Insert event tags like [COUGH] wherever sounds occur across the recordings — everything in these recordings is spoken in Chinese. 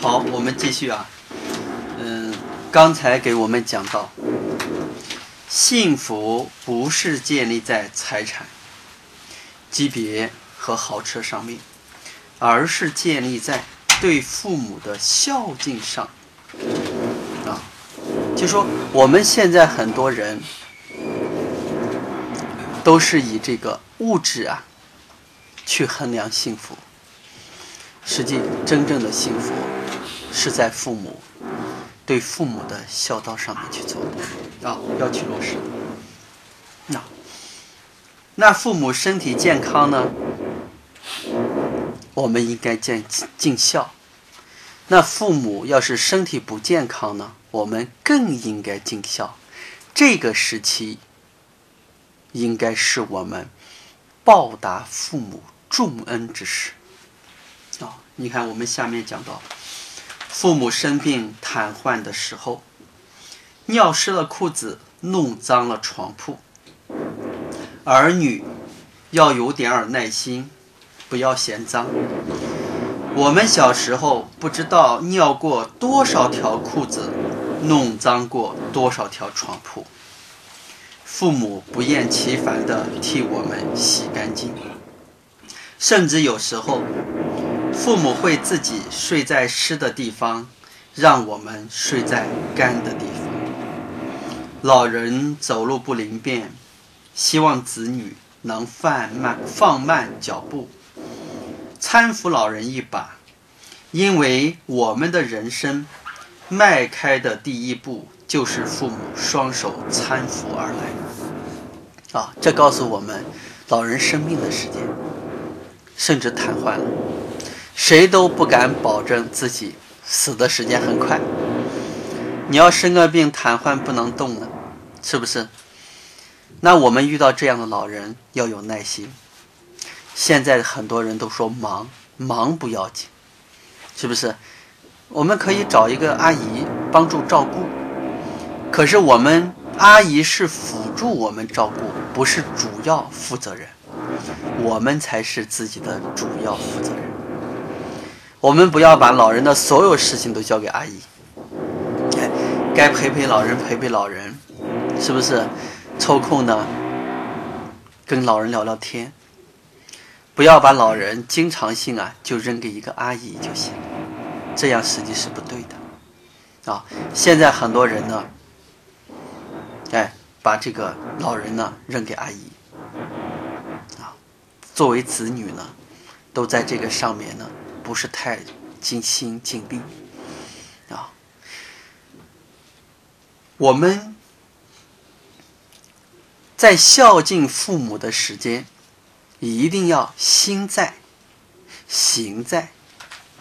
好，我们继续啊。嗯，刚才给我们讲到，幸福不是建立在财产、级别和豪车上面，而是建立在对父母的孝敬上。啊，就说我们现在很多人都是以这个物质啊去衡量幸福。实际真正的幸福，是在父母对父母的孝道上面去做的啊，要去落实。那那父母身体健康呢，我们应该尽尽孝；那父母要是身体不健康呢，我们更应该尽孝。这个时期应该是我们报答父母重恩之时。啊，你看，我们下面讲到，父母生病瘫痪的时候，尿湿了裤子，弄脏了床铺，儿女要有点儿耐心，不要嫌脏。我们小时候不知道尿过多少条裤子，弄脏过多少条床铺，父母不厌其烦地替我们洗干净，甚至有时候。父母会自己睡在湿的地方，让我们睡在干的地方。老人走路不灵便，希望子女能放慢放慢脚步，搀扶老人一把，因为我们的人生迈开的第一步就是父母双手搀扶而来。啊，这告诉我们，老人生病的时间，甚至瘫痪了。谁都不敢保证自己死的时间很快。你要生个病瘫痪不能动了，是不是？那我们遇到这样的老人要有耐心。现在很多人都说忙，忙不要紧，是不是？我们可以找一个阿姨帮助照顾，可是我们阿姨是辅助我们照顾，不是主要负责人，我们才是自己的主要负责人。我们不要把老人的所有事情都交给阿姨，该陪陪老人陪陪老人，是不是？抽空呢，跟老人聊聊天。不要把老人经常性啊就扔给一个阿姨就行，这样实际是不对的。啊，现在很多人呢，哎，把这个老人呢扔给阿姨，啊，作为子女呢，都在这个上面呢。不是太尽心尽力啊！我们在孝敬父母的时间，一定要心在、行在，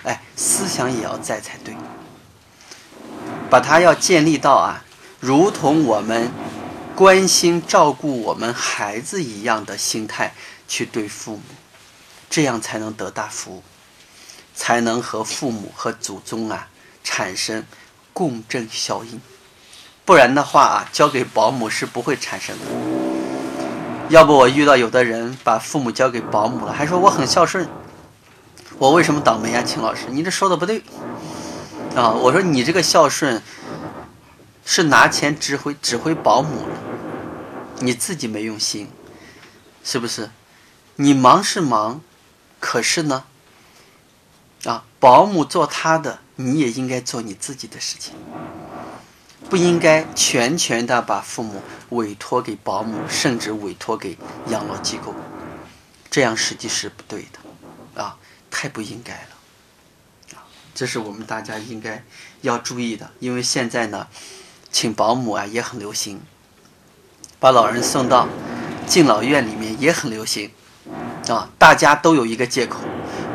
哎，思想也要在才对。把它要建立到啊，如同我们关心照顾我们孩子一样的心态去对父母，这样才能得大福。才能和父母和祖宗啊产生共振效应，不然的话啊，交给保姆是不会产生的。要不我遇到有的人把父母交给保姆了，还说我很孝顺，我为什么倒霉呀？秦老师，你这说的不对啊！我说你这个孝顺是拿钱指挥指挥保姆了，你自己没用心，是不是？你忙是忙，可是呢？啊，保姆做他的，你也应该做你自己的事情，不应该全权的把父母委托给保姆，甚至委托给养老机构，这样实际是不对的，啊，太不应该了，啊，这是我们大家应该要注意的，因为现在呢，请保姆啊也很流行，把老人送到敬老院里面也很流行，啊，大家都有一个借口，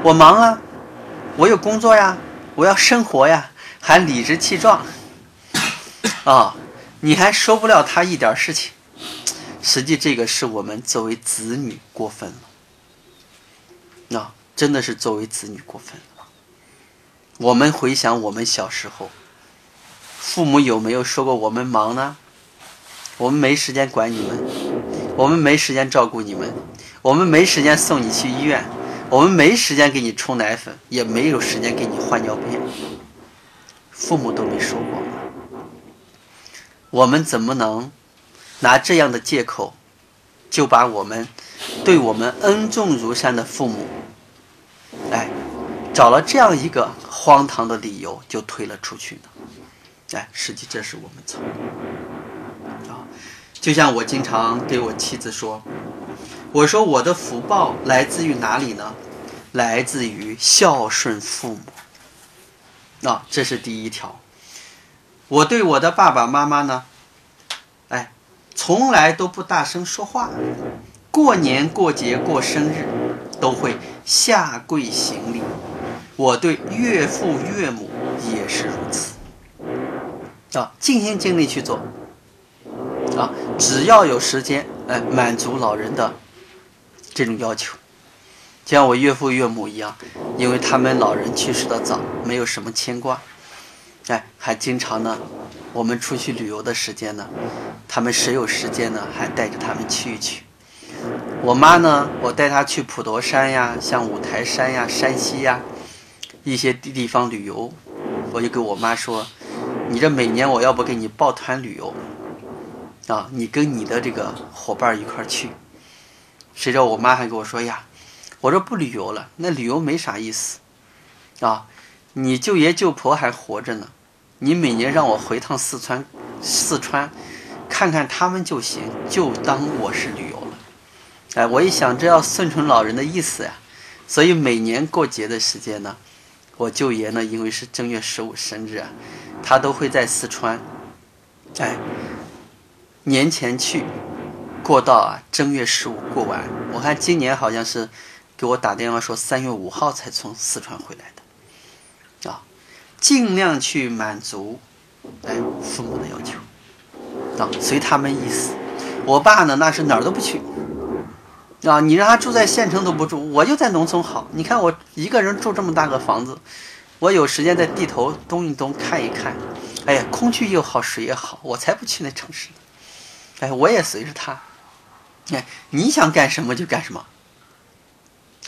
我忙啊。我有工作呀，我要生活呀，还理直气壮，啊，你还说不了他一点事情，实际这个是我们作为子女过分了，那真的是作为子女过分了。我们回想我们小时候，父母有没有说过我们忙呢？我们没时间管你们，我们没时间照顾你们，我们没时间送你去医院。我们没时间给你冲奶粉，也没有时间给你换尿片，父母都没说过吗？我们怎么能拿这样的借口，就把我们对我们恩重如山的父母，哎，找了这样一个荒唐的理由就推了出去呢？哎，实际这是我们错啊！就像我经常给我妻子说，我说我的福报来自于哪里呢？来自于孝顺父母。啊，这是第一条。我对我的爸爸妈妈呢，哎，从来都不大声说话，过年过节过生日都会下跪行礼。我对岳父岳母也是如此。啊，尽心尽力去做，啊，只要有时间，哎，满足老人的这种要求，像我岳父岳母一样，因为他们老人去世的早，没有什么牵挂，哎，还经常呢，我们出去旅游的时间呢，他们谁有时间呢，还带着他们去一去。我妈呢，我带她去普陀山呀，像五台山呀、山西呀一些地地方旅游，我就跟我妈说。你这每年我要不给你报团旅游，啊，你跟你的这个伙伴一块去。谁知道我妈还跟我说呀，我说不旅游了，那旅游没啥意思，啊，你舅爷舅婆还活着呢，你每年让我回趟四川，四川看看他们就行，就当我是旅游了。哎，我一想这要顺从老人的意思呀，所以每年过节的时间呢，我舅爷呢，因为是正月十五生日啊。他都会在四川，哎，年前去，过到啊正月十五过完。我看今年好像是给我打电话说三月五号才从四川回来的，啊，尽量去满足哎父母的要求，啊，随他们意思。我爸呢那是哪儿都不去，啊，你让他住在县城都不住，我就在农村好。你看我一个人住这么大个房子。我有时间在地头东一东看一看，哎呀，空气又好，水也好，我才不去那城市呢。哎，我也随着他，哎，你想干什么就干什么。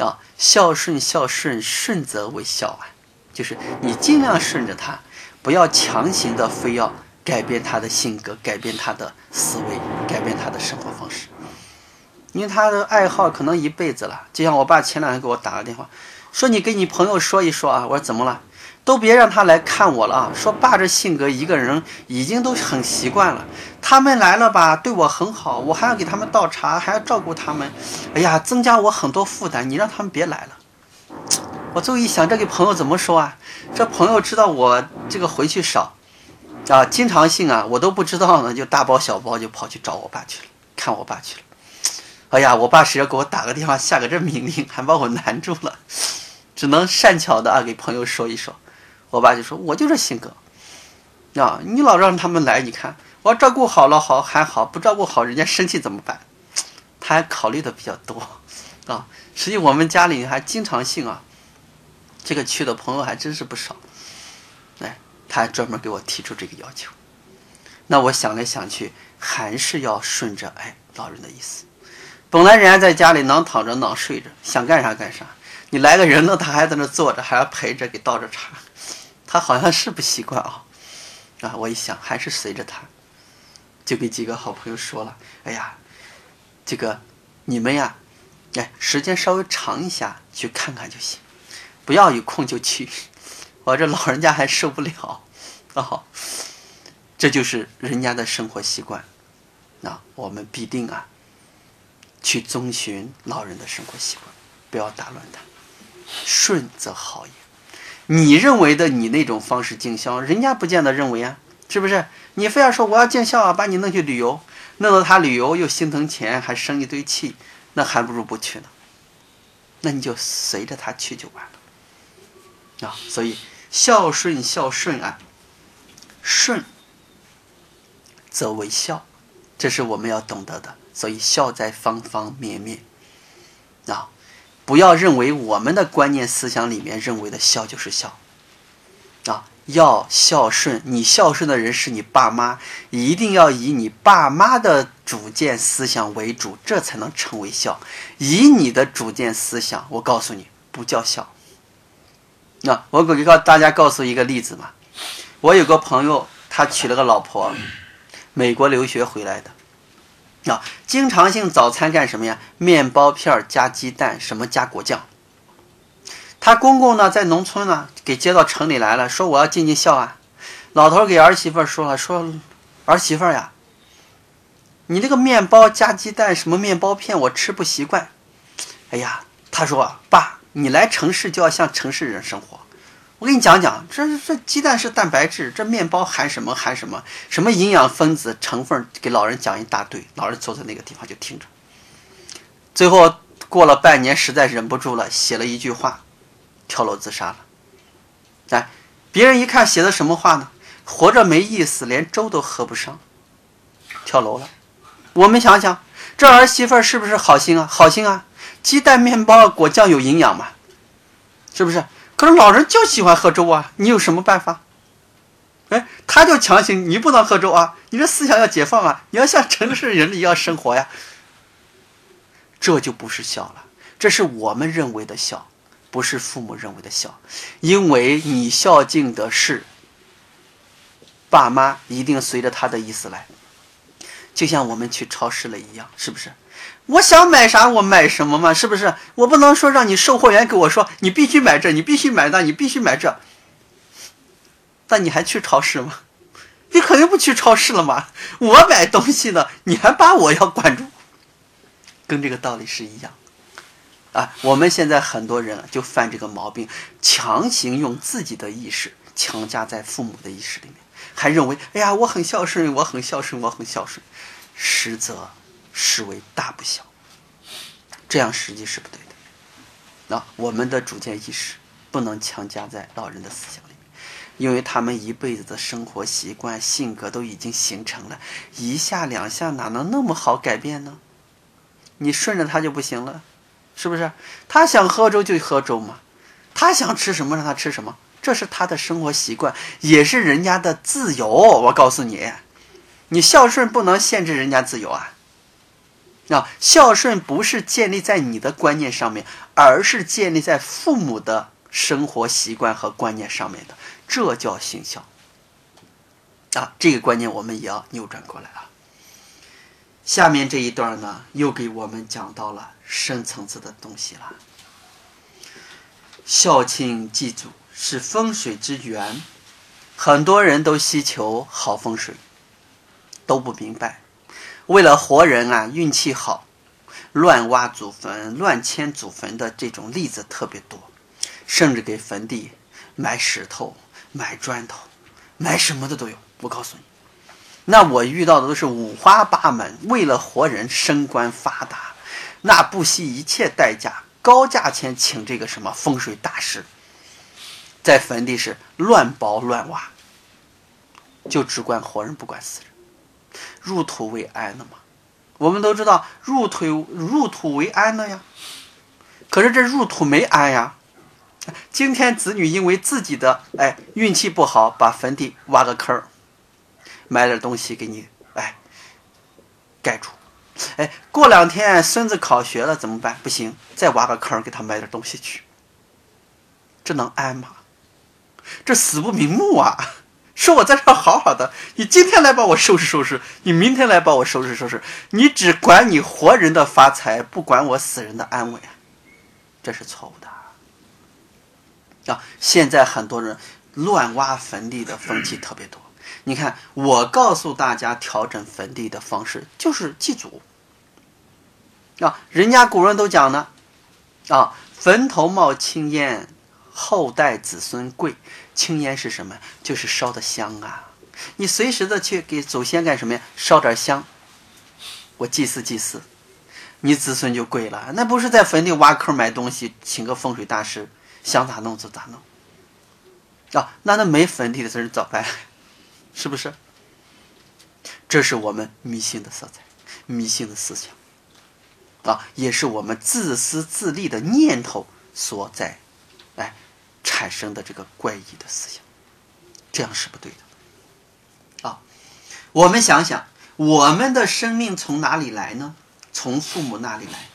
啊，孝顺孝顺，顺则为孝啊，就是你尽量顺着他，不要强行的非要改变他的性格，改变他的思维，改变他的生活方式。因为他的爱好可能一辈子了，就像我爸前两天给我打个电话。说你跟你朋友说一说啊！我说怎么了？都别让他来看我了啊！说爸这性格，一个人已经都很习惯了。他们来了吧，对我很好，我还要给他们倒茶，还要照顾他们。哎呀，增加我很多负担。你让他们别来了。我最后一想，这给朋友怎么说啊？这朋友知道我这个回去少啊，经常性啊，我都不知道呢，就大包小包就跑去找我爸去了，看我爸去了。哎呀，我爸谁要给我打个电话，下个这命令，还把我难住了。只能善巧的啊，给朋友说一说。我爸就说：“我就这性格，啊，你老让他们来，你看我照顾好了好还好，不照顾好人家生气怎么办？”他还考虑的比较多，啊，实际我们家里还经常性啊，这个去的朋友还真是不少。哎，他还专门给我提出这个要求。那我想来想去，还是要顺着哎老人的意思。本来人家在家里能躺着能睡着，想干啥干啥。你来个人了，他还在那坐着，还要陪着给倒着茶，他好像是不习惯啊。啊，我一想还是随着他，就给几个好朋友说了：“哎呀，这个你们呀，哎，时间稍微长一下去看看就行，不要有空就去。[LAUGHS] 我这老人家还受不了 [LAUGHS] 啊。这就是人家的生活习惯，那我们必定啊，去遵循老人的生活习惯，不要打乱他。”顺则好也，你认为的你那种方式尽孝，人家不见得认为啊，是不是？你非要说我要尽孝啊，把你弄去旅游，弄到他旅游又心疼钱，还生一堆气，那还不如不去呢。那你就随着他去就完了啊。所以孝顺孝顺啊，顺则为孝，这是我们要懂得的。所以孝在方方面面啊。不要认为我们的观念思想里面认为的孝就是孝，啊，要孝顺。你孝顺的人是你爸妈，一定要以你爸妈的主见思想为主，这才能成为孝。以你的主见思想，我告诉你，不叫孝。那我给告大家告诉一个例子嘛，我有个朋友，他娶了个老婆，美国留学回来的，啊，经常性早餐干什么呀？面包片加鸡蛋，什么加果酱。他公公呢，在农村呢，给接到城里来了，说我要尽尽孝啊。老头给儿媳妇说了，说儿媳妇呀，你这个面包加鸡蛋，什么面包片，我吃不习惯。哎呀，他说爸，你来城市就要像城市人生活。我给你讲讲，这这鸡蛋是蛋白质，这面包含什么含什么，什么营养分子成分，给老人讲一大堆。老人坐在那个地方就听着。最后过了半年，实在忍不住了，写了一句话，跳楼自杀了。哎，别人一看写的什么话呢？活着没意思，连粥都喝不上，跳楼了。我们想想，这儿媳妇是不是好心啊？好心啊！鸡蛋、面包、果酱有营养嘛？是不是？可是老人就喜欢喝粥啊！你有什么办法？哎，他就强行你不能喝粥啊！你这思想要解放啊！你要像城市人一样生活呀！这就不是孝了，这是我们认为的孝，不是父母认为的孝。因为你孝敬的是爸妈，一定随着他的意思来，就像我们去超市了一样，是不是？我想买啥我买什么嘛，是不是？我不能说让你售货员给我说你必须买这，你必须买那，你必须买这。那你还去超市吗？你肯定不去超市了嘛。我买东西呢，你还把我要管住，跟这个道理是一样。啊，我们现在很多人就犯这个毛病，强行用自己的意识强加在父母的意识里面，还认为哎呀我很孝顺，我很孝顺，我很孝顺，实则。实为大不孝，这样实际是不对的。那我们的主见意识不能强加在老人的思想里面，因为他们一辈子的生活习惯、性格都已经形成了，一下两下哪能那么好改变呢？你顺着他就不行了，是不是？他想喝粥就喝粥嘛，他想吃什么让他吃什么，这是他的生活习惯，也是人家的自由。我告诉你，你孝顺不能限制人家自由啊。啊，孝顺不是建立在你的观念上面，而是建立在父母的生活习惯和观念上面的，这叫行孝。啊，这个观念我们也要扭转过来啊。下面这一段呢，又给我们讲到了深层次的东西了。孝亲祭祖是风水之源，很多人都希求好风水，都不明白。为了活人啊，运气好，乱挖祖坟、乱迁祖坟的这种例子特别多，甚至给坟地埋石头、埋砖头、埋什么的都有。我告诉你，那我遇到的都是五花八门，为了活人升官发达，那不惜一切代价、高价钱请这个什么风水大师，在坟地是乱刨乱挖，就只管活人，不管死人。入土为安了嘛，我们都知道入土入土为安了呀。可是这入土没安呀。今天子女因为自己的哎运气不好，把坟地挖个坑儿，埋点东西给你哎盖住。哎，过两天孙子考学了怎么办？不行，再挖个坑给他买点东西去。这能安吗？这死不瞑目啊！说我在这好好的，你今天来帮我收拾收拾，你明天来帮我收拾收拾，你只管你活人的发财，不管我死人的安危，这是错误的。啊，现在很多人乱挖坟地的风气特别多。你看，我告诉大家调整坟地的方式就是祭祖。啊，人家古人都讲呢，啊，坟头冒青烟。后代子孙贵，青烟是什么？就是烧的香啊！你随时的去给祖先干什么呀？烧点香，我祭祀祭祀，你子孙就贵了。那不是在坟地挖坑埋东西，请个风水大师，想咋弄就咋弄。啊，那那没坟地的人咋办？[LAUGHS] 是不是？这是我们迷信的色彩，迷信的思想，啊，也是我们自私自利的念头所在。哎。产生的这个怪异的思想，这样是不对的。啊，我们想想，我们的生命从哪里来呢？从父母那里来。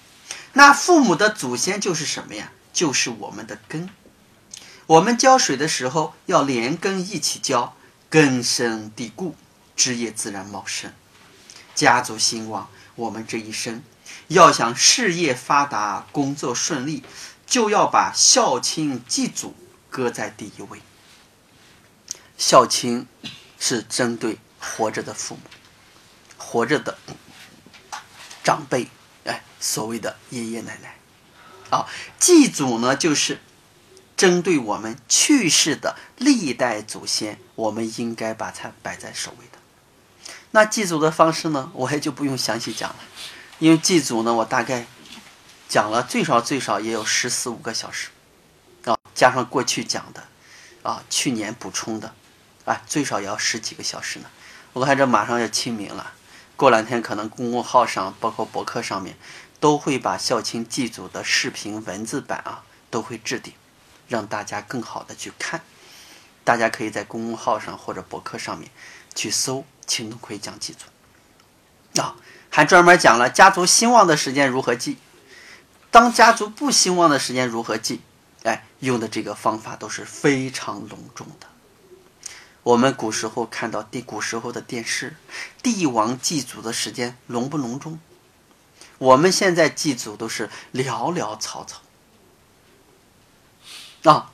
那父母的祖先就是什么呀？就是我们的根。我们浇水的时候要连根一起浇，根深蒂固，枝叶自然茂盛，家族兴旺。我们这一生要想事业发达、工作顺利，就要把孝亲祭祖搁在第一位。孝亲是针对活着的父母、活着的长辈，哎，所谓的爷爷奶奶。啊，祭祖呢，就是针对我们去世的历代祖先，我们应该把它摆在首位的。那祭祖的方式呢，我也就不用详细讲了，因为祭祖呢，我大概讲了最少最少也有十四五个小时，啊，加上过去讲的，啊，去年补充的，啊，最少也要十几个小时呢。我看这马上要清明了，过两天可能公众号上，包括博客上面。都会把孝亲祭祖的视频文字版啊，都会置顶，让大家更好的去看。大家可以在公众号上或者博客上面去搜“秦东奎讲祭祖”，啊，还专门讲了家族兴旺的时间如何祭，当家族不兴旺的时间如何祭。哎，用的这个方法都是非常隆重的。我们古时候看到帝古时候的电视，帝王祭祖的时间隆不隆重？我们现在祭祖都是潦潦草草啊，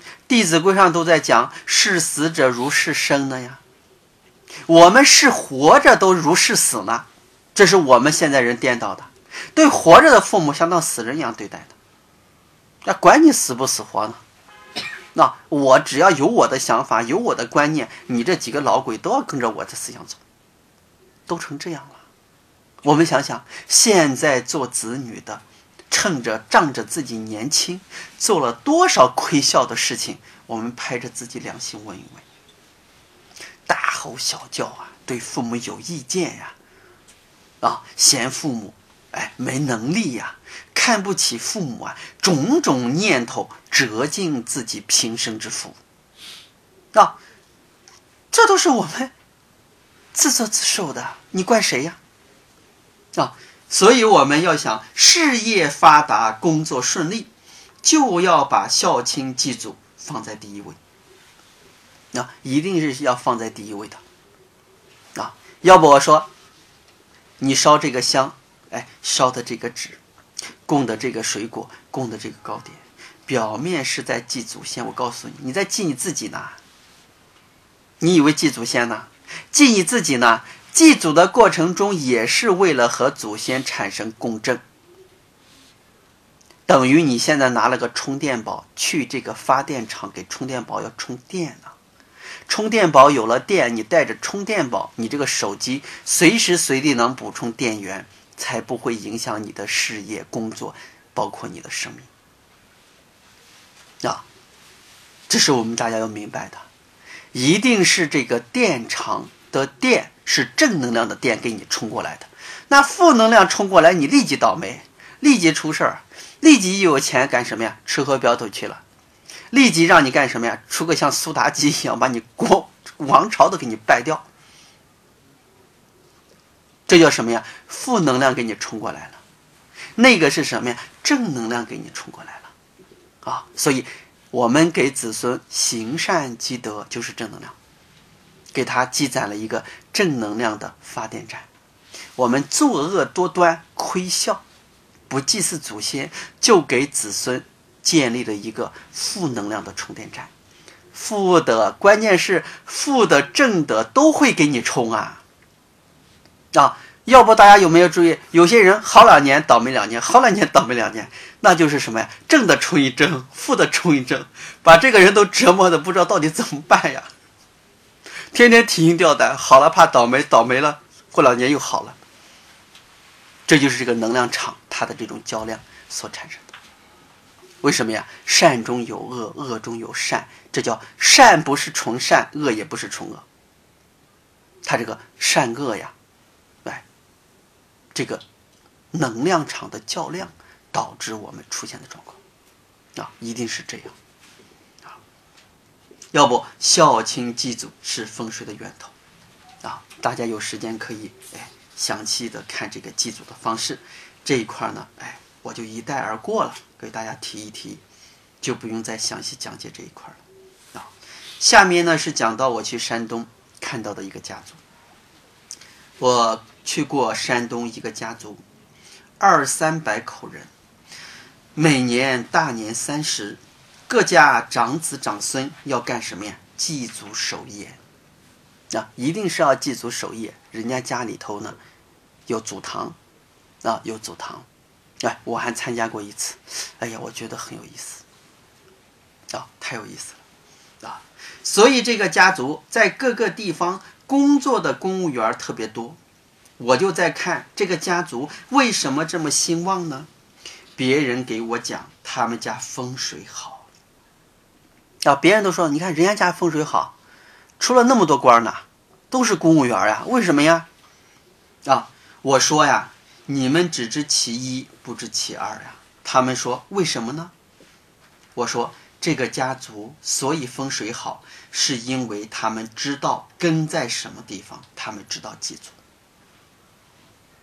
《弟子规》上都在讲“视死者如视生”的呀，我们是活着都如视死呢，这是我们现在人颠倒的，对活着的父母像当死人一样对待的，那管你死不死活呢？那我只要有我的想法，有我的观念，你这几个老鬼都要跟着我的思想走，都成这样了。我们想想，现在做子女的，趁着仗着自己年轻，做了多少亏孝的事情？我们拍着自己良心问一问。大吼小叫啊，对父母有意见呀，啊，嫌父母哎没能力呀，看不起父母啊，种种念头折尽自己平生之福，啊，这都是我们自作自受的，你怪谁呀？啊，所以我们要想事业发达、工作顺利，就要把孝亲祭祖放在第一位。那一定是要放在第一位的。啊，要不我说，你烧这个香，哎，烧的这个纸，供的这个水果，供的这个糕点，表面是在祭祖先，我告诉你，你在祭你自己呢。你以为祭祖先呢？祭你自己呢？祭祖的过程中，也是为了和祖先产生共振，等于你现在拿了个充电宝去这个发电厂给充电宝要充电呢。充电宝有了电，你带着充电宝，你这个手机随时随地能补充电源，才不会影响你的事业、工作，包括你的生命。啊，这是我们大家要明白的，一定是这个电厂的电。是正能量的电给你冲过来的，那负能量冲过来，你立即倒霉，立即出事儿，立即一有钱干什么呀？吃喝嫖赌去了，立即让你干什么呀？出个像苏妲己一样，把你国王朝都给你败掉。这叫什么呀？负能量给你冲过来了，那个是什么呀？正能量给你冲过来了，啊，所以我们给子孙行善积德就是正能量。给他积攒了一个正能量的发电站。我们作恶多端、亏孝、不祭祀祖先，就给子孙建立了一个负能量的充电站。负的，关键是负的、正的都会给你充啊！啊，要不大家有没有注意？有些人好两年倒霉两年，好两年倒霉两年，那就是什么呀？正的冲一正，负的冲一正，把这个人都折磨的不知道到底怎么办呀！天天提心吊胆，好了怕倒霉，倒霉了过两年又好了。这就是这个能量场它的这种较量所产生的。为什么呀？善中有恶，恶中有善，这叫善不是纯善，恶也不是纯恶。它这个善恶呀，这个能量场的较量导致我们出现的状况啊，一定是这样啊。要不孝亲祭祖是风水的源头，啊，大家有时间可以哎详细的看这个祭祖的方式，这一块呢，哎，我就一带而过了，给大家提一提，就不用再详细讲解这一块了，啊，下面呢是讲到我去山东看到的一个家族。我去过山东一个家族，二三百口人，每年大年三十，各家长子长孙要干什么呀？祭祖守业。啊，一定是要祭祖守业。人家家里头呢有祖堂，啊有祖堂。哎，我还参加过一次，哎呀，我觉得很有意思。啊，太有意思了，啊，所以这个家族在各个地方工作的公务员特别多。我就在看这个家族为什么这么兴旺呢？别人给我讲，他们家风水好。啊，别人都说，你看人家家风水好，出了那么多官呢，都是公务员呀，为什么呀？啊，我说呀，你们只知其一，不知其二呀。他们说为什么呢？我说。这个家族所以风水好，是因为他们知道根在什么地方，他们知道祭祖。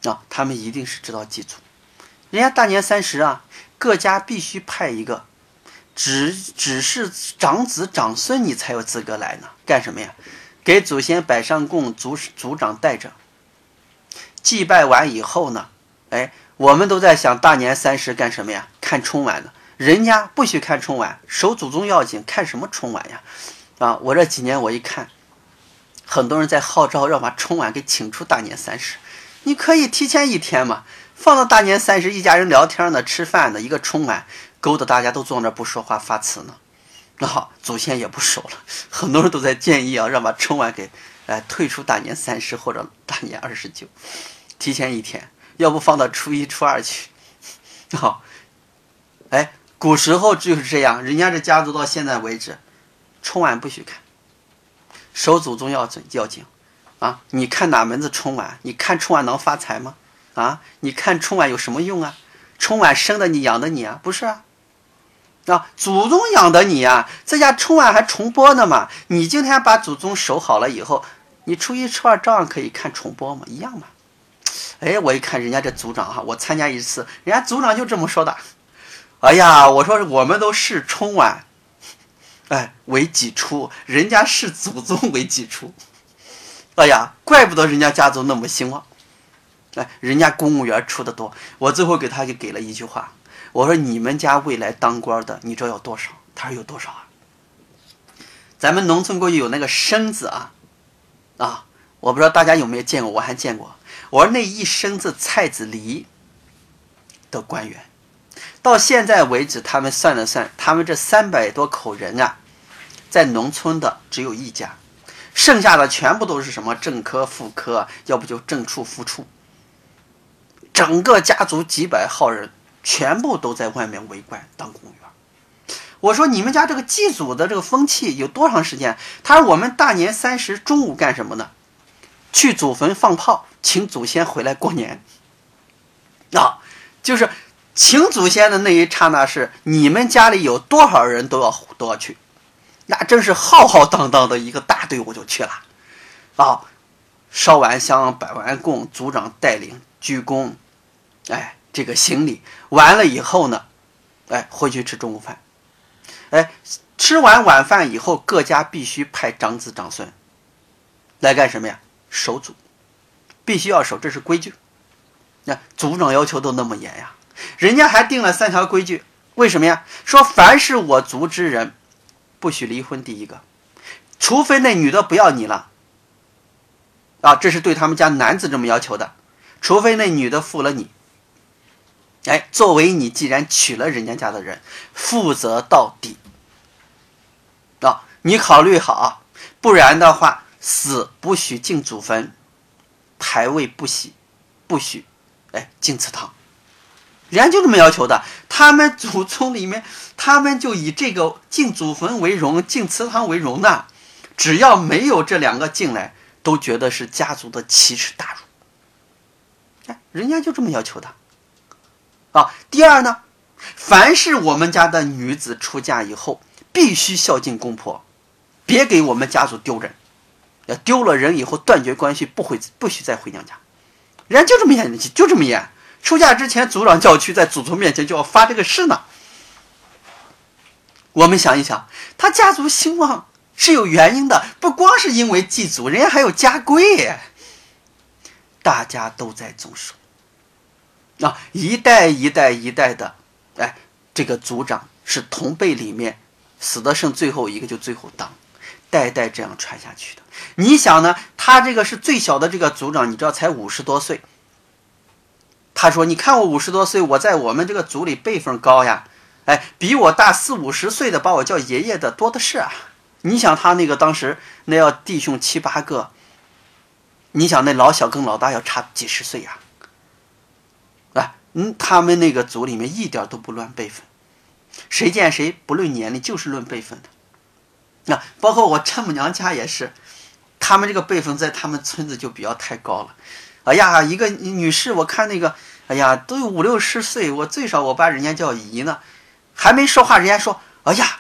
啊，他们一定是知道祭祖。人家大年三十啊，各家必须派一个，只只是长子长孙你才有资格来呢。干什么呀？给祖先摆上供，族族长带着。祭拜完以后呢，哎，我们都在想大年三十干什么呀？看春晚呢。人家不许看春晚，守祖宗要紧，看什么春晚呀？啊，我这几年我一看，很多人在号召要把春晚给请出大年三十，你可以提前一天嘛，放到大年三十，一家人聊天呢，吃饭呢，一个春晚，勾得大家都坐那不说话发词呢，那好，祖先也不守了，很多人都在建议啊，让把春晚给哎退出大年三十或者大年二十九，提前一天，要不放到初一初二去，好，哎。古时候就是这样，人家这家族到现在为止，春晚不许看，守祖宗要紧要紧，啊！你看哪门子春晚？你看春晚能发财吗？啊！你看春晚有什么用啊？春晚生的你养的你啊？不是啊，啊！祖宗养的你呀，这家春晚还重播呢嘛？你今天把祖宗守好了以后，你初一初二照样可以看重播嘛，一样嘛。哎，我一看人家这组长哈，我参加一次，人家组长就这么说的。哎呀，我说我们都视春晚，哎为己出，人家视祖宗为己出。哎呀，怪不得人家家族那么兴旺。哎，人家公务员出的多。我最后给他就给了一句话，我说你们家未来当官的，你知道有多少？他说有多少啊？咱们农村过去有那个生字啊，啊，我不知道大家有没有见过，我还见过。我说那一生字菜子梨的官员。到现在为止，他们算了算，他们这三百多口人啊，在农村的只有一家，剩下的全部都是什么正科、副科，要不就正处、副处。整个家族几百号人，全部都在外面围观当公务员。我说你们家这个祭祖的这个风气有多长时间？他说我们大年三十中午干什么呢？去祖坟放炮，请祖先回来过年。啊，就是。请祖先的那一刹那，是你们家里有多少人都要都要去，那真是浩浩荡荡的一个大队伍就去了，啊，烧完香，摆完供，组长带领鞠躬，哎，这个行礼完了以后呢，哎，回去吃中午饭，哎，吃完晚饭以后，各家必须派长子长孙来干什么呀？守祖，必须要守，这是规矩。那组长要求都那么严呀。人家还定了三条规矩，为什么呀？说凡是我族之人，不许离婚。第一个，除非那女的不要你了，啊，这是对他们家男子这么要求的。除非那女的负了你，哎，作为你既然娶了人家家的人，负责到底。啊，你考虑好啊，不然的话，死不许进祖坟，牌位不许，不许，哎，进祠堂。人家就这么要求的，他们祖宗里面，他们就以这个进祖坟为荣，进祠堂为荣的。只要没有这两个进来，都觉得是家族的奇耻大辱。哎，人家就这么要求的。啊，第二呢，凡是我们家的女子出嫁以后，必须孝敬公婆，别给我们家族丢人。要丢了人以后，断绝关系，不回，不许再回娘家。人家就这么严，就这么严。出嫁之前，族长叫去，在祖宗面前就要发这个誓呢。我们想一想，他家族兴旺，是有原因的，不光是因为祭祖，人家还有家规，大家都在遵守。啊，一代一代一代的，哎，这个族长是同辈里面死的剩最后一个就最后当，代代这样传下去的。你想呢？他这个是最小的这个族长，你知道才五十多岁。他说：“你看我五十多岁，我在我们这个组里辈分高呀，哎，比我大四五十岁的把我叫爷爷的多的是啊。你想他那个当时那要弟兄七八个，你想那老小跟老大要差几十岁呀？”啊嗯，他们那个组里面一点都不乱辈分，谁见谁不论年龄就是论辈分的。那包括我丈母娘家也是，他们这个辈分在他们村子就比较太高了。哎呀，一个女士，我看那个，哎呀，都有五六十岁，我最少我把人家叫姨呢，还没说话，人家说，哎呀，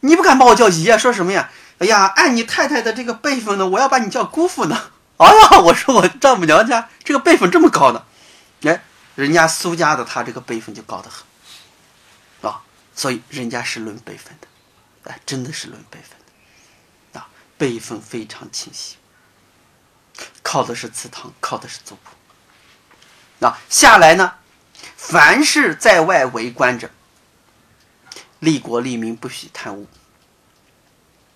你不敢把我叫姨啊？说什么呀？哎呀，按你太太的这个辈分呢，我要把你叫姑父呢。[LAUGHS] 哎呀，我说我丈母娘家这个辈分这么高呢，哎。人家苏家的他这个辈分就高得很，啊，所以人家是论辈分的，哎，真的是论辈分的，啊，辈分非常清晰，靠的是祠堂，靠的是族谱。那下来呢，凡是在外为官者，利国利民，不许贪污。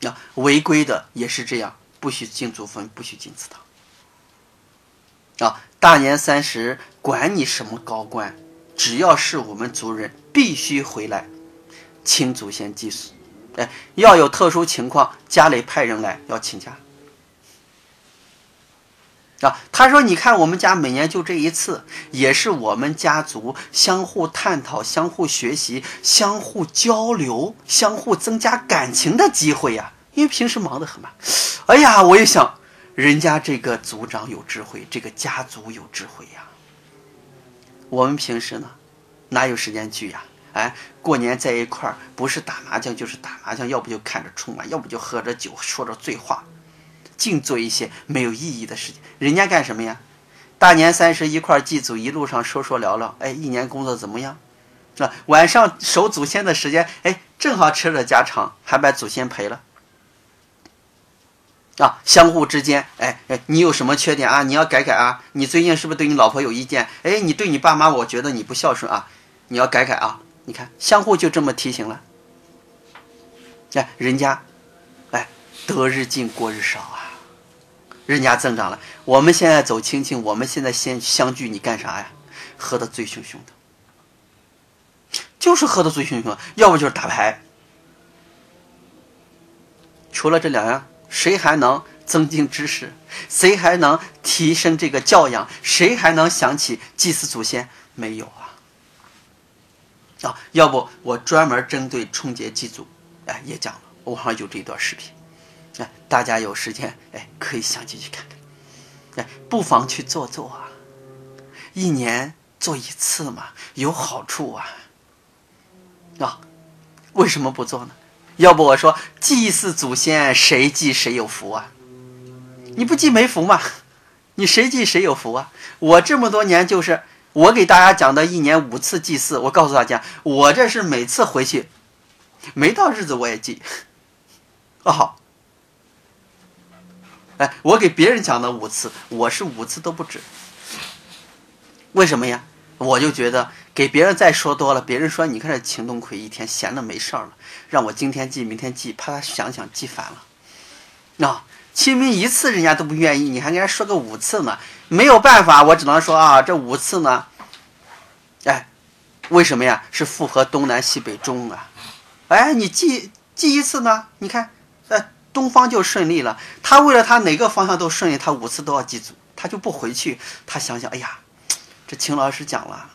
那，违规的也是这样，不许进祖坟，不许进祠堂。啊，大年三十，管你什么高官，只要是我们族人，必须回来请祖先祭祀。哎，要有特殊情况，家里派人来要请假。啊，他说：“你看，我们家每年就这一次，也是我们家族相互探讨、相互学习、相互交流、相互增加感情的机会呀。因为平时忙得很嘛。哎呀，我一想。”人家这个族长有智慧，这个家族有智慧呀。我们平时呢，哪有时间聚呀？哎，过年在一块儿，不是打麻将就是打麻将，要不就看着春晚，要不就喝着酒说着醉话，净做一些没有意义的事情。人家干什么呀？大年三十一块祭祖，一路上说说聊聊，哎，一年工作怎么样？是吧？晚上守祖先的时间，哎，正好吃着家常，还把祖先陪了。啊，相互之间，哎哎，你有什么缺点啊？你要改改啊！你最近是不是对你老婆有意见？哎，你对你爸妈，我觉得你不孝顺啊，你要改改啊！你看，相互就这么提醒了。哎，人家，哎，得日进，过日少，人家增长了。我们现在走亲戚，我们现在先相聚，你干啥呀？喝的醉醺醺的，就是喝的醉醺醺，要不就是打牌。除了这两样。谁还能增进知识？谁还能提升这个教养？谁还能想起祭祀祖先？没有啊！啊，要不我专门针对春节祭祖，哎，也讲了，网上有这一段视频，哎，大家有时间，哎，可以详细去看看，哎，不妨去做做啊！一年做一次嘛，有好处啊！啊，为什么不做呢？要不我说祭祀祖先，谁祭谁有福啊？你不祭没福吗？你谁祭谁有福啊？我这么多年就是我给大家讲的一年五次祭祀，我告诉大家，我这是每次回去没到日子我也祭。哦好，哎，我给别人讲的五次，我是五次都不止。为什么呀？我就觉得给别人再说多了，别人说你看这秦东魁一天闲的没事儿了，让我今天记明天记，怕他想想记烦了。那清明一次人家都不愿意，你还跟人说个五次呢？没有办法，我只能说啊，这五次呢，哎，为什么呀？是符合东南西北中啊。哎，你记记一次呢？你看，呃，东方就顺利了。他为了他哪个方向都顺利，他五次都要记住，他就不回去。他想想，哎呀。这秦老师讲了，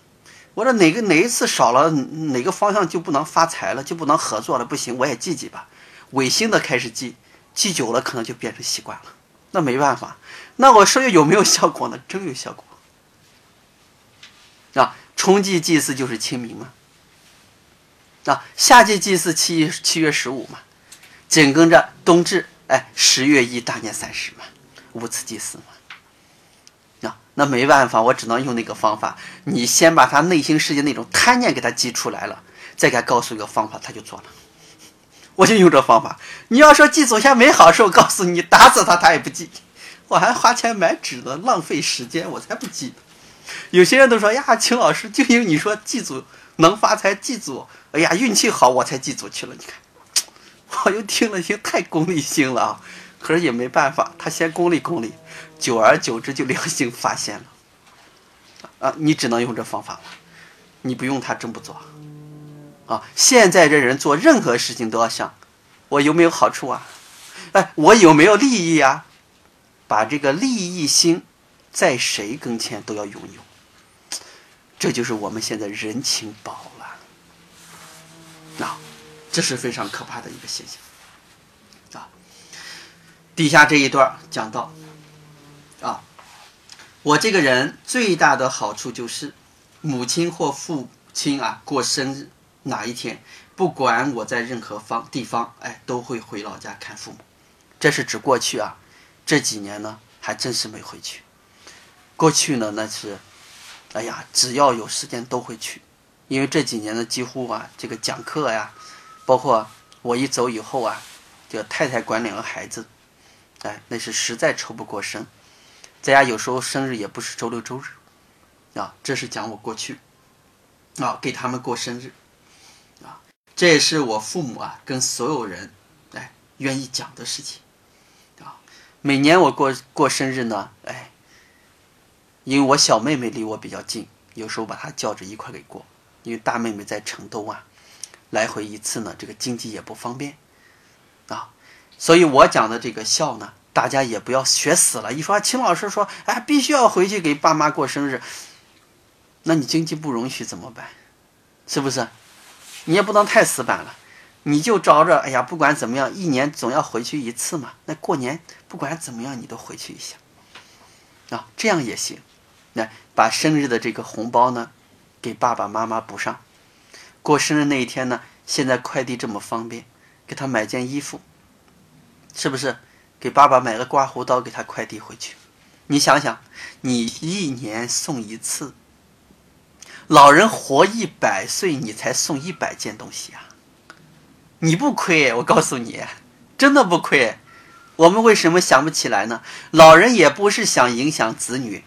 我说哪个哪一次少了哪个方向就不能发财了，就不能合作了，不行，我也记记吧。违心的开始记，记久了可能就变成习惯了。那没办法，那我说有没有效果呢？真有效果。啊，春季祭祀就是清明嘛。啊，夏季祭祀七七月十五嘛，紧跟着冬至，哎，十月一大年三十嘛，五次祭祀嘛。那那没办法，我只能用那个方法。你先把他内心世界那种贪念给他激出来了，再给他告诉一个方法，他就做了。[LAUGHS] 我就用这方法。你要说祭祖先没好处，我告诉你，打死他他也不祭。我还花钱买纸呢，浪费时间，我才不记。有些人都说呀，秦老师，就因为你说祭祖能发财，祭祖，哎呀，运气好，我才祭祖去了。你看，我 [LAUGHS] 又听了听，太功利性了啊！可是也没办法，他先功利功利，久而久之就良心发现了。啊，你只能用这方法了，你不用他真不做。啊，现在这人做任何事情都要想，我有没有好处啊？哎，我有没有利益啊？把这个利益心。在谁跟前都要拥有，这就是我们现在人情薄了，这是非常可怕的一个现象，啊，底下这一段讲到，啊，我这个人最大的好处就是，母亲或父亲啊过生日哪一天，不管我在任何方地方，哎，都会回老家看父母，这是指过去啊，这几年呢还真是没回去。过去呢，那是，哎呀，只要有时间都会去，因为这几年呢，几乎啊，这个讲课呀，包括我一走以后啊，这太太管两个孩子，哎，那是实在抽不过身，在家有时候生日也不是周六周日，啊，这是讲我过去，啊，给他们过生日，啊，这也是我父母啊跟所有人，哎，愿意讲的事情，啊，每年我过过生日呢，哎。因为我小妹妹离我比较近，有时候把她叫着一块给过。因为大妹妹在成都啊，来回一次呢，这个经济也不方便啊。所以我讲的这个孝呢，大家也不要学死了。一说秦老师说，哎，必须要回去给爸妈过生日，那你经济不允许怎么办？是不是？你也不能太死板了，你就找着，哎呀，不管怎么样，一年总要回去一次嘛。那过年不管怎么样，你都回去一下啊，这样也行。那把生日的这个红包呢，给爸爸妈妈补上。过生日那一天呢，现在快递这么方便，给他买件衣服，是不是？给爸爸买个刮胡刀，给他快递回去。你想想，你一年送一次，老人活一百岁，你才送一百件东西啊！你不亏，我告诉你，真的不亏。我们为什么想不起来呢？老人也不是想影响子女。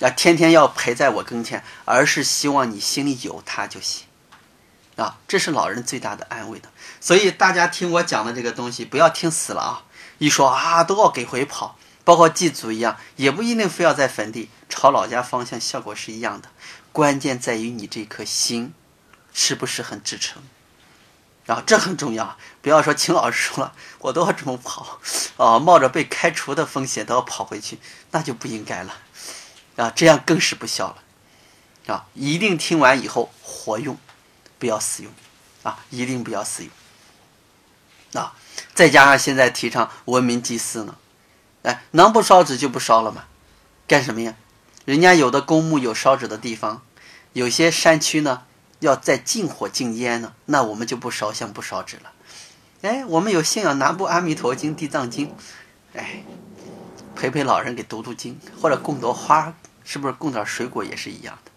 啊，天天要陪在我跟前，而是希望你心里有他就行，啊，这是老人最大的安慰的。所以大家听我讲的这个东西，不要听死了啊！一说啊，都要给回跑，包括祭祖一样，也不一定非要在坟地，朝老家方向，效果是一样的。关键在于你这颗心，是不是很支撑？啊，这很重要。不要说秦老师说了，我都要这么跑，啊，冒着被开除的风险都要跑回去，那就不应该了。啊，这样更是不孝了，啊！一定听完以后活用，不要使用，啊！一定不要使用，啊！再加上现在提倡文明祭祀呢，哎，能不烧纸就不烧了嘛？干什么呀？人家有的公墓有烧纸的地方，有些山区呢要在禁火禁烟呢，那我们就不烧香不烧纸了。哎，我们有信仰南部阿弥陀经、地藏经，哎，陪陪老人给读读经，或者供朵花。是不是供点水果也是一样的？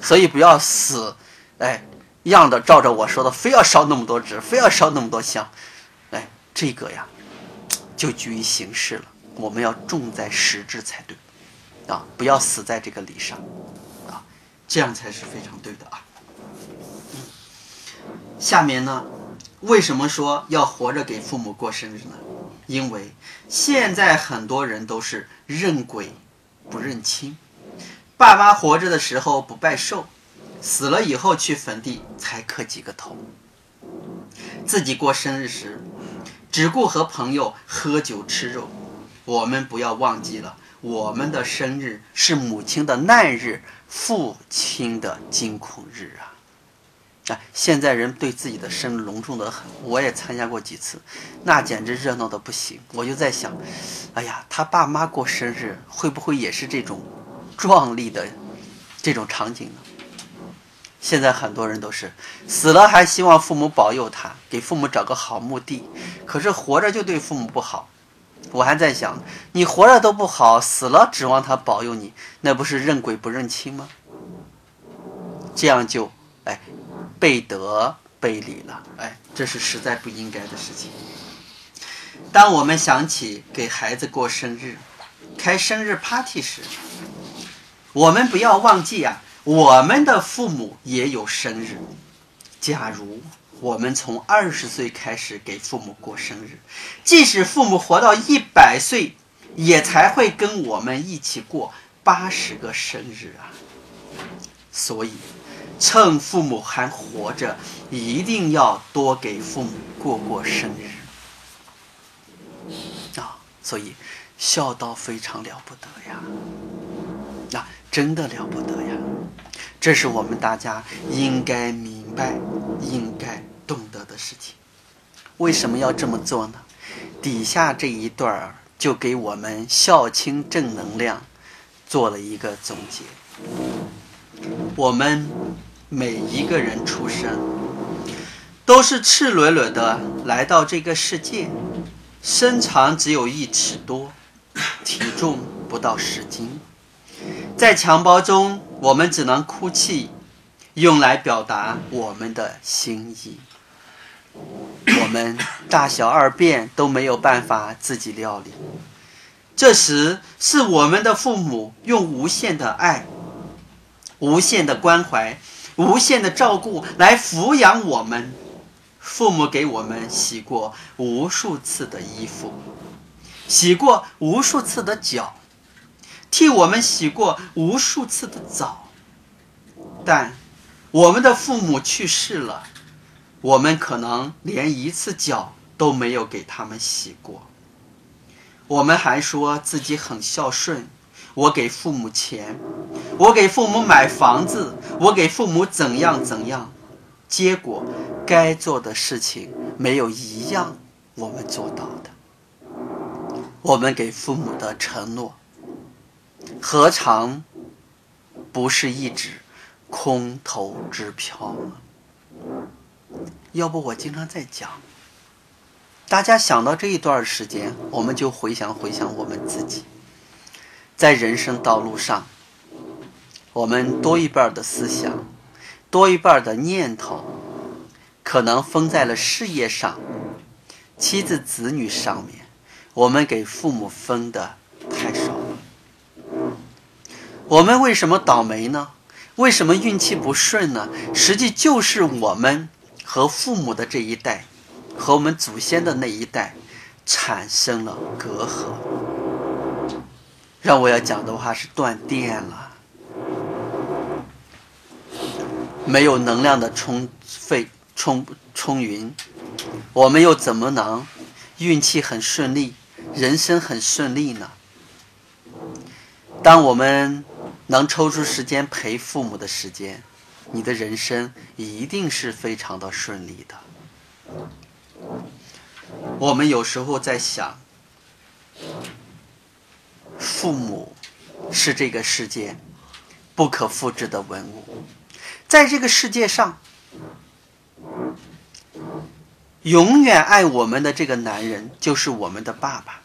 所以不要死，哎，样的照着我说的，非要烧那么多纸，非要烧那么多香，哎，这个呀，就拘于形式了。我们要重在实质才对，啊，不要死在这个理上，啊，这样才是非常对的啊。下面呢，为什么说要活着给父母过生日呢？因为现在很多人都是认鬼不认亲。爸妈活着的时候不拜寿，死了以后去坟地才磕几个头。自己过生日时，只顾和朋友喝酒吃肉。我们不要忘记了，我们的生日是母亲的难日，父亲的惊恐日啊！啊，现在人对自己的生日隆重的很，我也参加过几次，那简直热闹的不行。我就在想，哎呀，他爸妈过生日会不会也是这种？壮丽的这种场景呢？现在很多人都是死了还希望父母保佑他，给父母找个好墓地，可是活着就对父母不好。我还在想，你活着都不好，死了指望他保佑你，那不是认鬼不认亲吗？这样就哎背德背礼了。哎，这是实在不应该的事情。当我们想起给孩子过生日、开生日 party 时，我们不要忘记啊，我们的父母也有生日。假如我们从二十岁开始给父母过生日，即使父母活到一百岁，也才会跟我们一起过八十个生日啊。所以，趁父母还活着，一定要多给父母过过生日啊。所以，孝道非常了不得呀！真的了不得呀！这是我们大家应该明白、应该懂得的事情。为什么要这么做呢？底下这一段儿就给我们孝亲正能量做了一个总结。我们每一个人出生，都是赤裸裸的来到这个世界。身长只有一尺多，体重不到十斤，在襁褓中，我们只能哭泣，用来表达我们的心意。我们大小二便都没有办法自己料理，这时是我们的父母用无限的爱、无限的关怀、无限的照顾来抚养我们。父母给我们洗过无数次的衣服，洗过无数次的脚，替我们洗过无数次的澡。但我们的父母去世了，我们可能连一次脚都没有给他们洗过。我们还说自己很孝顺，我给父母钱，我给父母买房子，我给父母怎样怎样。结果，该做的事情没有一样我们做到的。我们给父母的承诺，何尝不是一纸空头支票呢？要不我经常在讲，大家想到这一段时间，我们就回想回想我们自己，在人生道路上，我们多一半的思想。多一半的念头，可能封在了事业上、妻子子女上面。我们给父母分的。我们为什么倒霉呢？为什么运气不顺呢？实际就是我们和父母的这一代，和我们祖先的那一代产生了隔阂。让我要讲的话是断电了。没有能量的充费充充匀，我们又怎么能运气很顺利，人生很顺利呢？当我们能抽出时间陪父母的时间，你的人生一定是非常的顺利的。我们有时候在想，父母是这个世界不可复制的文物。在这个世界上，永远爱我们的这个男人就是我们的爸爸，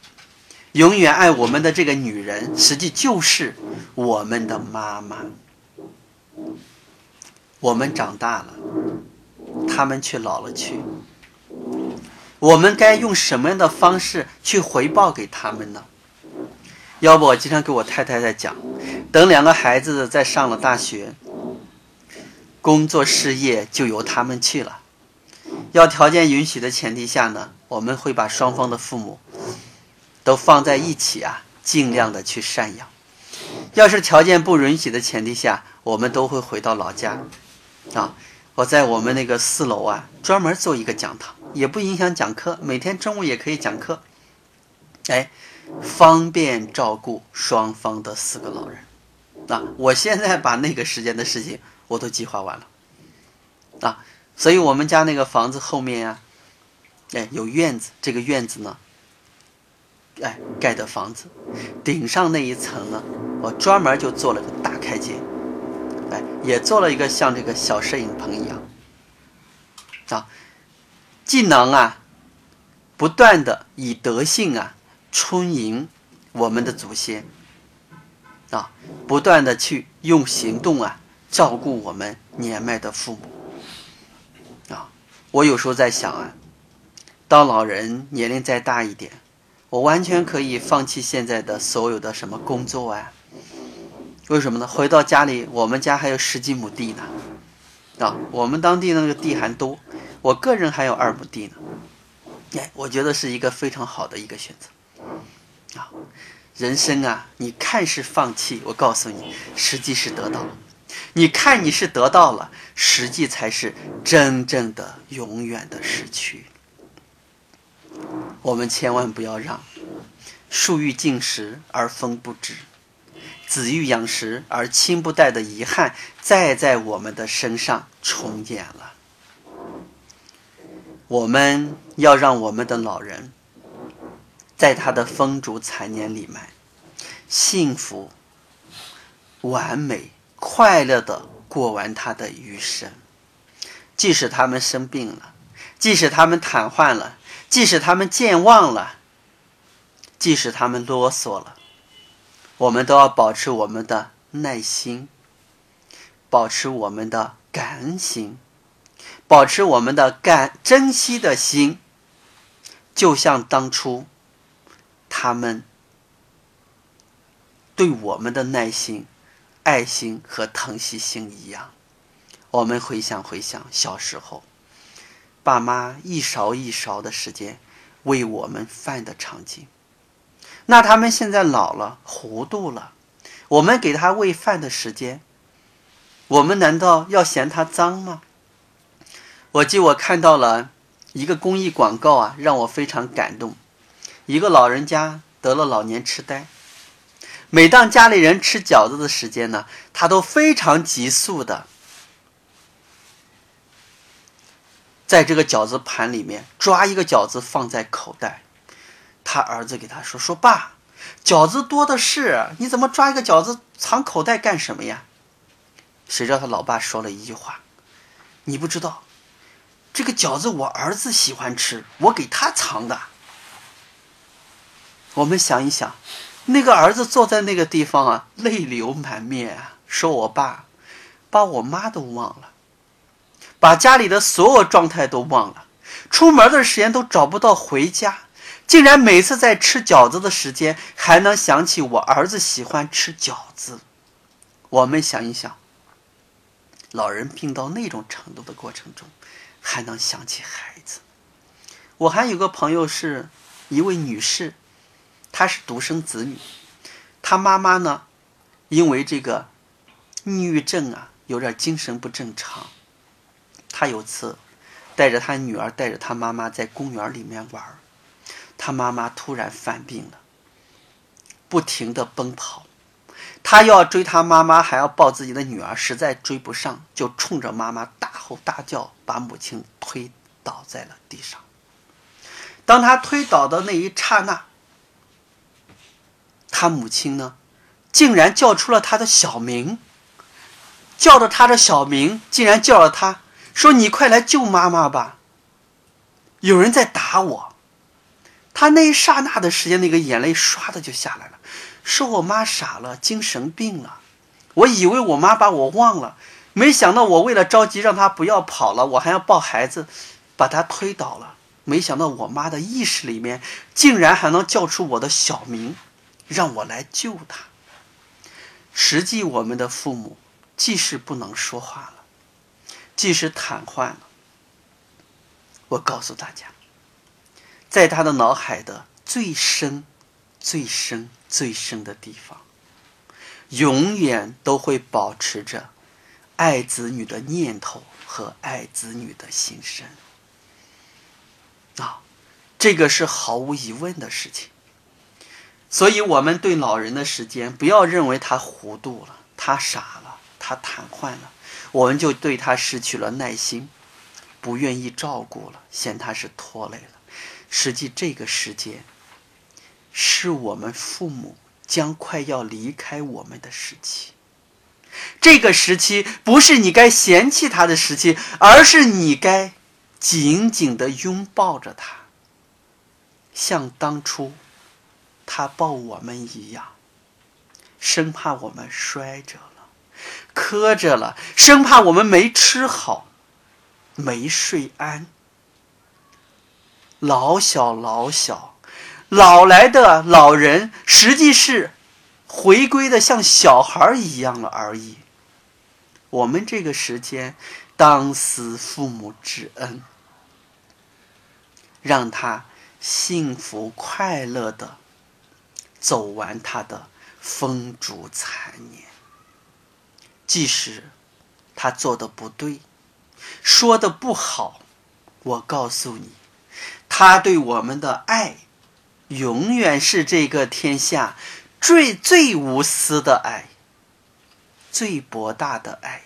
永远爱我们的这个女人，实际就是我们的妈妈。我们长大了，他们却老了去。我们该用什么样的方式去回报给他们呢？要不我经常给我太太在讲，等两个孩子在上了大学。工作事业就由他们去了。要条件允许的前提下呢，我们会把双方的父母都放在一起啊，尽量的去赡养。要是条件不允许的前提下，我们都会回到老家。啊，我在我们那个四楼啊，专门做一个讲堂，也不影响讲课，每天中午也可以讲课。哎，方便照顾双方的四个老人。那我现在把那个时间的事情。我都计划完了，啊，所以我们家那个房子后面呀，哎，有院子。这个院子呢，哎，盖的房子，顶上那一层呢，我专门就做了个大开间，哎，也做了一个像这个小摄影棚一样，啊，既能啊，不断的以德性啊，充盈我们的祖先，啊，不断的去用行动啊。照顾我们年迈的父母，啊，我有时候在想啊，当老人年龄再大一点，我完全可以放弃现在的所有的什么工作啊。为什么呢？回到家里，我们家还有十几亩地呢，啊，我们当地那个地还多，我个人还有二亩地呢，哎，我觉得是一个非常好的一个选择，啊，人生啊，你看是放弃，我告诉你，实际是得到了；你看你是得到了，实际才是真正的永远的失去。我们千万不要让树欲静时而风不止。子欲养时而亲不待的遗憾，再在我们的身上重演了。我们要让我们的老人，在他的风烛残年里面，幸福、完美、快乐的过完他的余生。即使他们生病了，即使他们瘫痪了，即使他们健忘了，即使他们啰嗦了。我们都要保持我们的耐心，保持我们的感恩心，保持我们的感珍惜的心，就像当初他们对我们的耐心、爱心和疼惜心一样。我们回想回想小时候，爸妈一勺一勺的时间喂我们饭的场景。那他们现在老了，糊涂了。我们给他喂饭的时间，我们难道要嫌他脏吗？我记我看到了一个公益广告啊，让我非常感动。一个老人家得了老年痴呆，每当家里人吃饺子的时间呢，他都非常急速的在这个饺子盘里面抓一个饺子放在口袋。他儿子给他说：“说爸，饺子多的是，你怎么抓一个饺子藏口袋干什么呀？”谁知道他老爸说了一句话：“你不知道，这个饺子我儿子喜欢吃，我给他藏的。”我们想一想，那个儿子坐在那个地方啊，泪流满面啊，说我爸把我妈都忘了，把家里的所有状态都忘了，出门的时间都找不到回家。竟然每次在吃饺子的时间，还能想起我儿子喜欢吃饺子。我们想一想，老人病到那种程度的过程中，还能想起孩子。我还有个朋友是一位女士，她是独生子女，她妈妈呢，因为这个抑郁症啊，有点精神不正常。他有次带着他女儿，带着他妈妈在公园里面玩。他妈妈突然犯病了，不停的奔跑，他要追他妈妈，还要抱自己的女儿，实在追不上，就冲着妈妈大吼大叫，把母亲推倒在了地上。当他推倒的那一刹那，他母亲呢，竟然叫出了他的小名，叫着他的小名，竟然叫了他，说：“你快来救妈妈吧，有人在打我。”他那一刹那的时间，那个眼泪唰的就下来了，说我妈傻了，精神病了。我以为我妈把我忘了，没想到我为了着急让她不要跑了，我还要抱孩子，把她推倒了。没想到我妈的意识里面竟然还能叫出我的小名，让我来救她。实际我们的父母既是不能说话了，即使瘫痪了。我告诉大家。在他的脑海的最深、最深、最深的地方，永远都会保持着爱子女的念头和爱子女的心声。啊，这个是毫无疑问的事情。所以，我们对老人的时间，不要认为他糊涂了，他傻了，他瘫痪了，我们就对他失去了耐心，不愿意照顾了，嫌他是拖累了。实际这个时间，是我们父母将快要离开我们的时期。这个时期不是你该嫌弃他的时期，而是你该紧紧的拥抱着他，像当初他抱我们一样，生怕我们摔着了、磕着了，生怕我们没吃好、没睡安。老小老小，老来的老人，实际是回归的像小孩一样了而已。我们这个时间，当思父母之恩，让他幸福快乐的走完他的风烛残年。即使他做的不对，说的不好，我告诉你，他对我们的爱，永远是这个天下最最无私的爱，最博大的爱。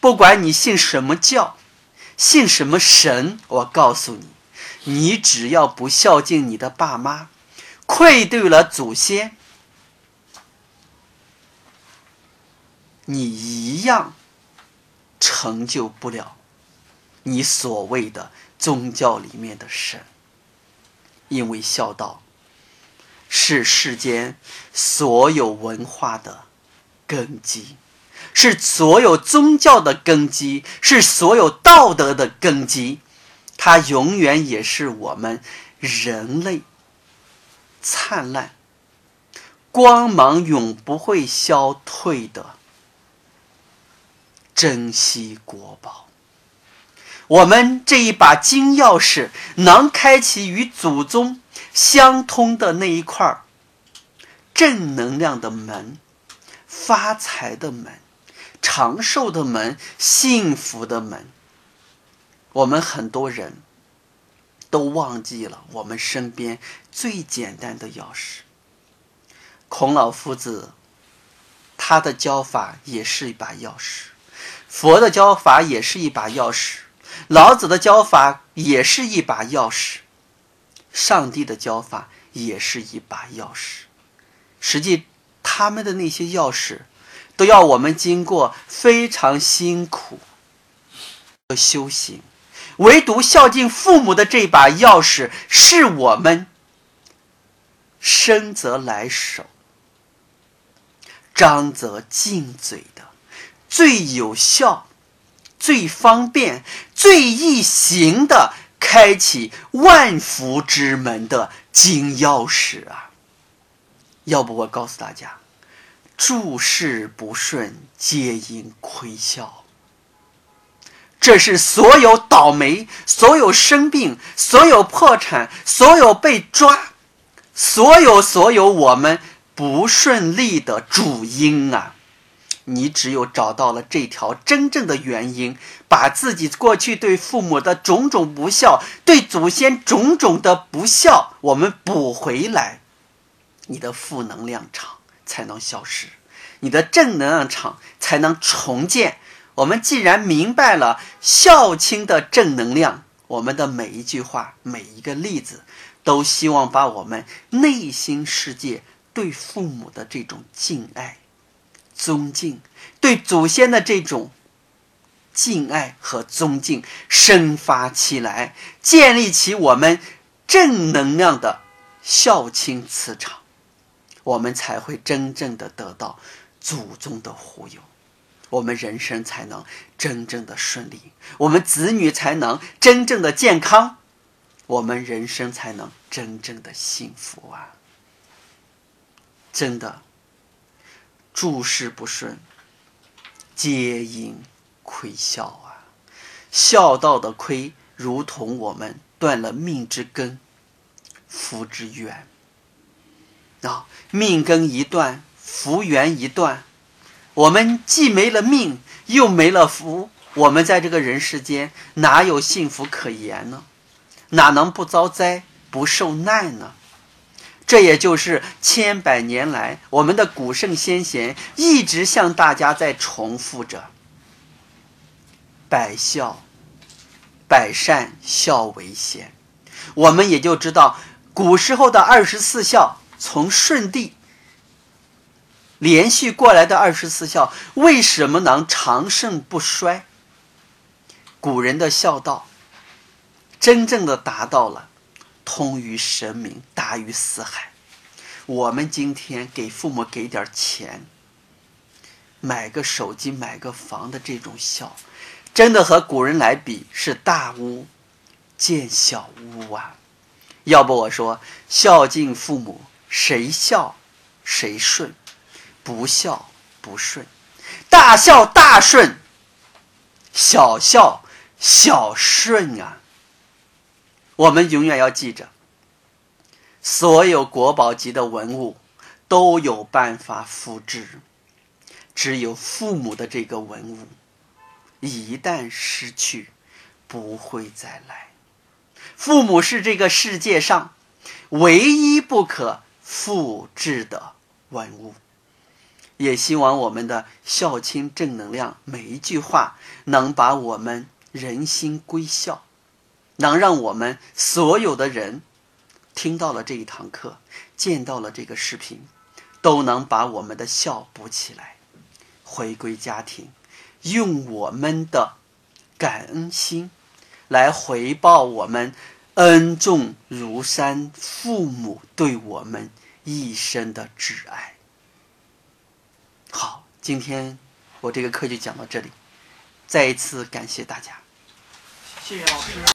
不管你信什么教，信什么神，我告诉你，你只要不孝敬你的爸妈，愧对了祖先。你一样成就不了你所谓的宗教里面的神，因为孝道是世间所有文化的根基，是所有宗教的根基，是所有道德的根基，它永远也是我们人类灿烂光芒永不会消退的。珍惜国宝，我们这一把金钥匙能开启与祖宗相通的那一块正能量的门、发财的门、长寿的门、幸福的门。我们很多人都忘记了我们身边最简单的钥匙。孔老夫子，他的教法也是一把钥匙。佛的教法也是一把钥匙，老子的教法也是一把钥匙，上帝的教法也是一把钥匙。实际，他们的那些钥匙，都要我们经过非常辛苦的修行。唯独孝敬父母的这把钥匙，是我们生则来手，张则进嘴。最有效、最方便、最易行的开启万福之门的金钥匙啊！要不我告诉大家，诸事不顺皆因亏孝。这是所有倒霉、所有生病、所有破产、所有被抓、所有所有我们不顺利的主因啊！你只有找到了这条真正的原因，把自己过去对父母的种种不孝、对祖先种种的不孝，我们补回来，你的负能量场才能消失，你的正能量场才能重建。我们既然明白了孝亲的正能量，我们的每一句话、每一个例子，都希望把我们内心世界对父母的这种敬爱。尊敬，对祖先的这种敬爱和尊敬生发起来，建立起我们正能量的孝亲磁场，我们才会真正的得到祖宗的护佑，我们人生才能真正的顺利，我们子女才能真正的健康，我们人生才能真正的幸福啊！真的。诸事不顺，皆因亏孝啊！孝道的亏，如同我们断了命之根，福之源。啊，命根一断，福源一断，我们既没了命，又没了福，我们在这个人世间哪有幸福可言呢？哪能不遭灾、不受难呢？这也就是千百年来，我们的古圣先贤一直向大家在重复着：百孝、百善孝为先。我们也就知道，古时候的二十四孝，从舜帝连续过来的二十四孝，为什么能长盛不衰？古人的孝道，真正的达到了。通于神明，大于四海。我们今天给父母给点钱，买个手机、买个房的这种孝，真的和古人来比是大巫见小屋啊！要不我说，孝敬父母，谁孝谁顺，不孝不顺，大孝大顺，小孝小顺啊！我们永远要记着，所有国宝级的文物都有办法复制，只有父母的这个文物，一旦失去，不会再来。父母是这个世界上唯一不可复制的文物。也希望我们的孝亲正能量，每一句话能把我们人心归孝。能让我们所有的人听到了这一堂课，见到了这个视频，都能把我们的孝补起来，回归家庭，用我们的感恩心来回报我们恩重如山父母对我们一生的挚爱。好，今天我这个课就讲到这里，再一次感谢大家，谢谢老师。